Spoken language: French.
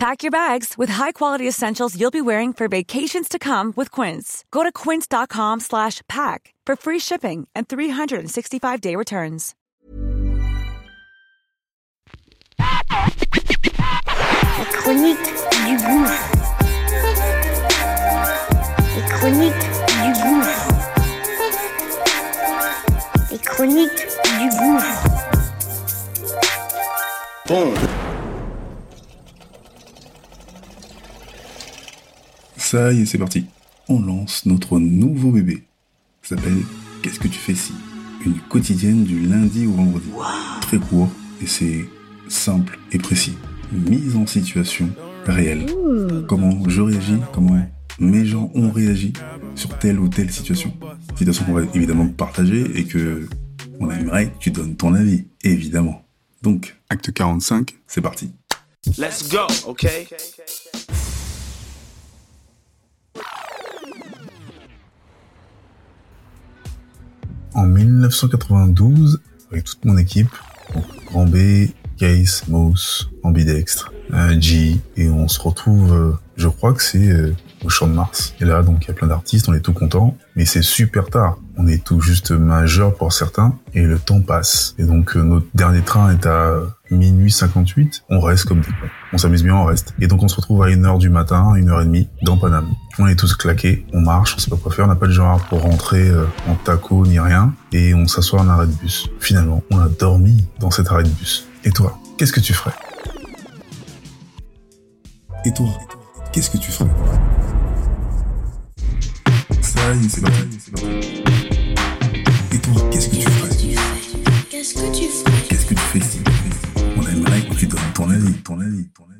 Pack your bags with high-quality essentials you'll be wearing for vacations to come with Quince. Go to quince.com slash pack for free shipping and 365-day returns. La chronique du gouffre. Les chroniques du gouffre. Les chroniques du gouffre. Bon. Ça y est, c'est parti. On lance notre nouveau bébé. Ça s'appelle Qu'est-ce que tu fais si? Une quotidienne du lundi au vendredi. Très court et c'est simple et précis. Mise en situation réelle. Comment je réagis, comment mes gens ont réagi sur telle ou telle situation. Situation qu'on va évidemment partager et que on aimerait que tu donnes ton avis, évidemment. Donc, acte 45, c'est parti. Let's go, okay? En 1992, avec toute mon équipe, Grand B, Case, Mouse, Ambidextre, euh, G, et on se retrouve, euh, je crois que c'est euh, au Champ de Mars. Et là, donc, il y a plein d'artistes, on est tout contents, mais c'est super tard. On est tout juste majeur pour certains, et le temps passe. Et donc, euh, notre dernier train est à minuit 58, on reste comme des cons. On s'amuse bien, on reste. Et donc, on se retrouve à 1h du matin, 1h30, dans Paname. On est tous claqués, on marche, on sait pas quoi faire, on n'a pas de genre pour rentrer euh, en taco ni rien, et on s'assoit en arrêt de bus. Finalement, on a dormi dans cet arrêt de bus. Et toi, qu'est-ce que tu ferais? Et toi, qu'est-ce que tu ferais? Est, c'est parti. c'est parti. Et toi, qu'est-ce que tu ferais Qu'est-ce que tu ferais Qu'est-ce que tu fais? On aimerait que tu donnes ton avis, ton avis, ton avis.